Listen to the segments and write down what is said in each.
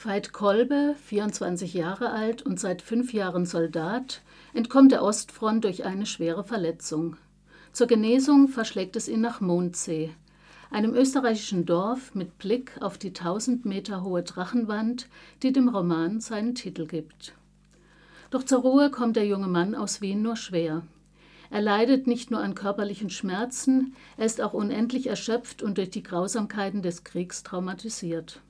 Veit Kolbe, 24 Jahre alt und seit fünf Jahren Soldat, entkommt der Ostfront durch eine schwere Verletzung. Zur Genesung verschlägt es ihn nach Mondsee, einem österreichischen Dorf mit Blick auf die 1000 Meter hohe Drachenwand, die dem Roman seinen Titel gibt. Doch zur Ruhe kommt der junge Mann aus Wien nur schwer. Er leidet nicht nur an körperlichen Schmerzen, er ist auch unendlich erschöpft und durch die Grausamkeiten des Kriegs traumatisiert.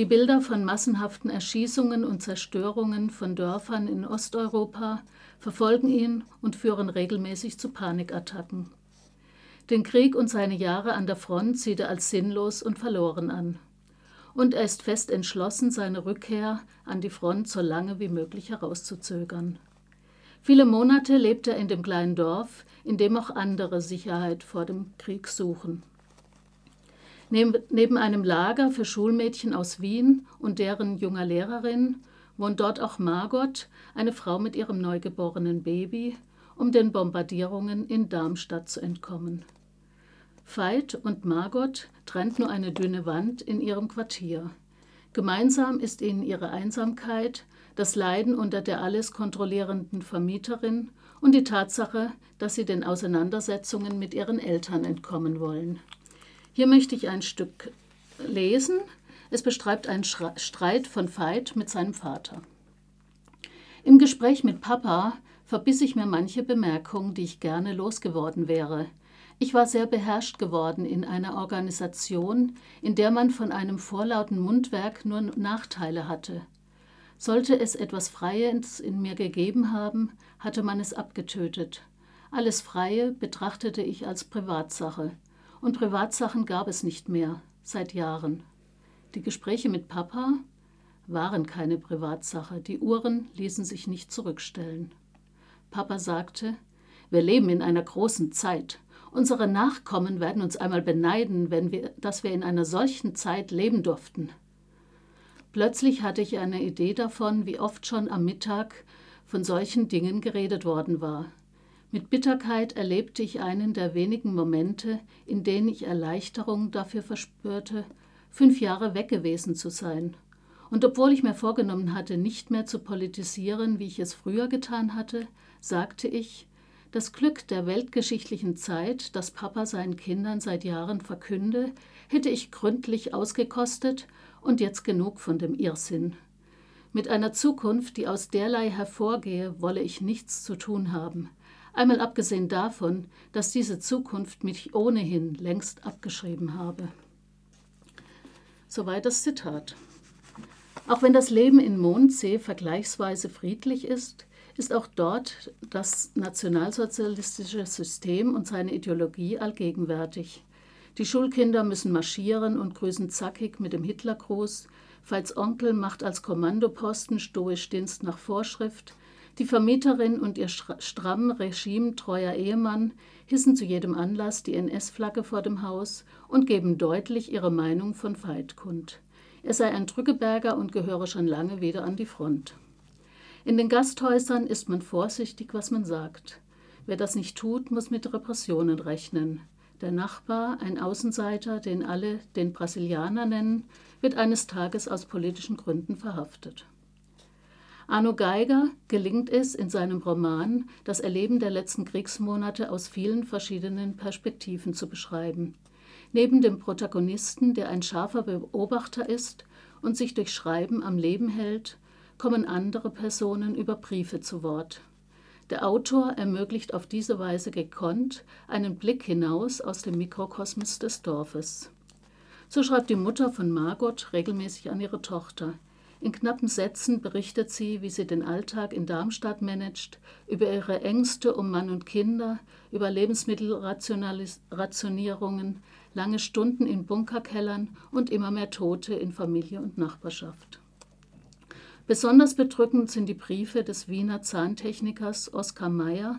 Die Bilder von massenhaften Erschießungen und Zerstörungen von Dörfern in Osteuropa verfolgen ihn und führen regelmäßig zu Panikattacken. Den Krieg und seine Jahre an der Front sieht er als sinnlos und verloren an. Und er ist fest entschlossen, seine Rückkehr an die Front so lange wie möglich herauszuzögern. Viele Monate lebt er in dem kleinen Dorf, in dem auch andere Sicherheit vor dem Krieg suchen. Neben einem Lager für Schulmädchen aus Wien und deren junger Lehrerin wohnt dort auch Margot, eine Frau mit ihrem neugeborenen Baby, um den Bombardierungen in Darmstadt zu entkommen. Veit und Margot trennt nur eine dünne Wand in ihrem Quartier. Gemeinsam ist ihnen ihre Einsamkeit, das Leiden unter der alles kontrollierenden Vermieterin und die Tatsache, dass sie den Auseinandersetzungen mit ihren Eltern entkommen wollen. Hier möchte ich ein Stück lesen. Es beschreibt einen Streit von Veit mit seinem Vater. Im Gespräch mit Papa verbiss ich mir manche Bemerkung, die ich gerne losgeworden wäre. Ich war sehr beherrscht geworden in einer Organisation, in der man von einem vorlauten Mundwerk nur Nachteile hatte. Sollte es etwas Freies in mir gegeben haben, hatte man es abgetötet. Alles Freie betrachtete ich als Privatsache. Und Privatsachen gab es nicht mehr, seit Jahren. Die Gespräche mit Papa waren keine Privatsache, die Uhren ließen sich nicht zurückstellen. Papa sagte, wir leben in einer großen Zeit. Unsere Nachkommen werden uns einmal beneiden, wenn wir, dass wir in einer solchen Zeit leben durften. Plötzlich hatte ich eine Idee davon, wie oft schon am Mittag von solchen Dingen geredet worden war. Mit Bitterkeit erlebte ich einen der wenigen Momente, in denen ich Erleichterung dafür verspürte, fünf Jahre weg gewesen zu sein. Und obwohl ich mir vorgenommen hatte, nicht mehr zu politisieren, wie ich es früher getan hatte, sagte ich, das Glück der weltgeschichtlichen Zeit, das Papa seinen Kindern seit Jahren verkünde, hätte ich gründlich ausgekostet und jetzt genug von dem Irrsinn. Mit einer Zukunft, die aus derlei hervorgehe, wolle ich nichts zu tun haben. Einmal abgesehen davon, dass diese Zukunft mich ohnehin längst abgeschrieben habe. Soweit das Zitat. Auch wenn das Leben in Mondsee vergleichsweise friedlich ist, ist auch dort das nationalsozialistische System und seine Ideologie allgegenwärtig. Die Schulkinder müssen marschieren und grüßen zackig mit dem Hitlergruß. Veits Onkel macht als Kommandoposten stoisch Dienst nach Vorschrift. Die Vermieterin und ihr stramm regimetreuer Ehemann hissen zu jedem Anlass die NS-Flagge vor dem Haus und geben deutlich ihre Meinung von Veit kund. Er sei ein Drückeberger und gehöre schon lange wieder an die Front. In den Gasthäusern ist man vorsichtig, was man sagt. Wer das nicht tut, muss mit Repressionen rechnen. Der Nachbar, ein Außenseiter, den alle den Brasilianer nennen, wird eines Tages aus politischen Gründen verhaftet. Arno Geiger gelingt es in seinem Roman, das Erleben der letzten Kriegsmonate aus vielen verschiedenen Perspektiven zu beschreiben. Neben dem Protagonisten, der ein scharfer Beobachter ist und sich durch Schreiben am Leben hält, kommen andere Personen über Briefe zu Wort. Der Autor ermöglicht auf diese Weise gekonnt einen Blick hinaus aus dem Mikrokosmos des Dorfes. So schreibt die Mutter von Margot regelmäßig an ihre Tochter. In knappen Sätzen berichtet sie, wie sie den Alltag in Darmstadt managt, über ihre Ängste um Mann und Kinder, über Lebensmittelrationierungen, lange Stunden in Bunkerkellern und immer mehr Tote in Familie und Nachbarschaft. Besonders bedrückend sind die Briefe des Wiener Zahntechnikers Oskar Mayer,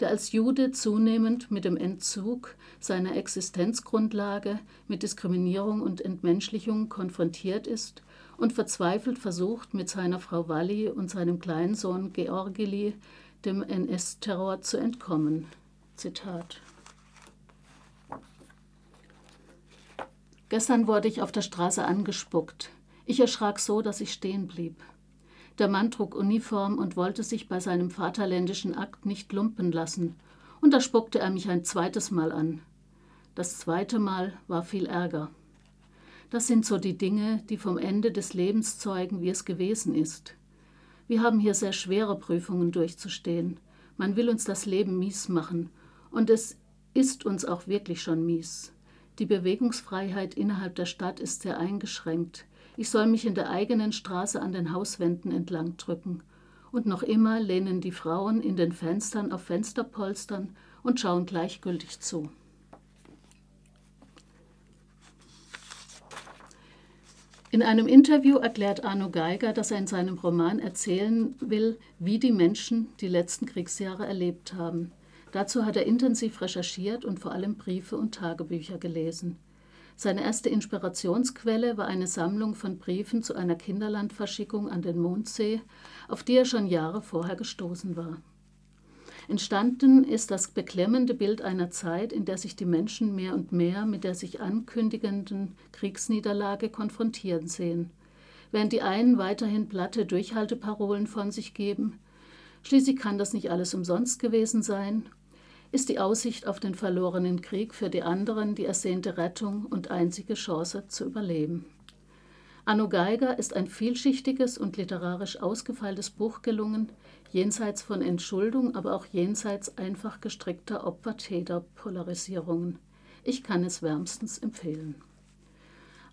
der als Jude zunehmend mit dem Entzug seiner Existenzgrundlage, mit Diskriminierung und Entmenschlichung konfrontiert ist und verzweifelt versucht, mit seiner Frau Walli und seinem kleinen Sohn Georgili dem NS-Terror zu entkommen. Zitat. Gestern wurde ich auf der Straße angespuckt. Ich erschrak so, dass ich stehen blieb. Der Mann trug Uniform und wollte sich bei seinem vaterländischen Akt nicht lumpen lassen, und da spuckte er mich ein zweites Mal an. Das zweite Mal war viel Ärger. Das sind so die Dinge, die vom Ende des Lebens zeugen, wie es gewesen ist. Wir haben hier sehr schwere Prüfungen durchzustehen. Man will uns das Leben mies machen. Und es ist uns auch wirklich schon mies. Die Bewegungsfreiheit innerhalb der Stadt ist sehr eingeschränkt. Ich soll mich in der eigenen Straße an den Hauswänden entlang drücken. Und noch immer lehnen die Frauen in den Fenstern auf Fensterpolstern und schauen gleichgültig zu. In einem Interview erklärt Arno Geiger, dass er in seinem Roman erzählen will, wie die Menschen die letzten Kriegsjahre erlebt haben. Dazu hat er intensiv recherchiert und vor allem Briefe und Tagebücher gelesen. Seine erste Inspirationsquelle war eine Sammlung von Briefen zu einer Kinderlandverschickung an den Mondsee, auf die er schon Jahre vorher gestoßen war. Entstanden ist das beklemmende Bild einer Zeit, in der sich die Menschen mehr und mehr mit der sich ankündigenden Kriegsniederlage konfrontieren sehen. Während die einen weiterhin platte Durchhalteparolen von sich geben, schließlich kann das nicht alles umsonst gewesen sein, ist die Aussicht auf den verlorenen Krieg für die anderen die ersehnte Rettung und einzige Chance zu überleben. Anno Geiger ist ein vielschichtiges und literarisch ausgefeiltes Buch gelungen, jenseits von Entschuldung, aber auch jenseits einfach gestrickter Opfer-Täter-Polarisierungen. Ich kann es wärmstens empfehlen.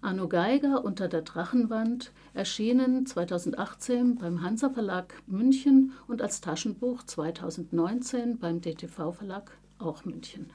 Arno Geiger unter der Drachenwand, erschienen 2018 beim Hansa Verlag München und als Taschenbuch 2019 beim DTV Verlag auch München.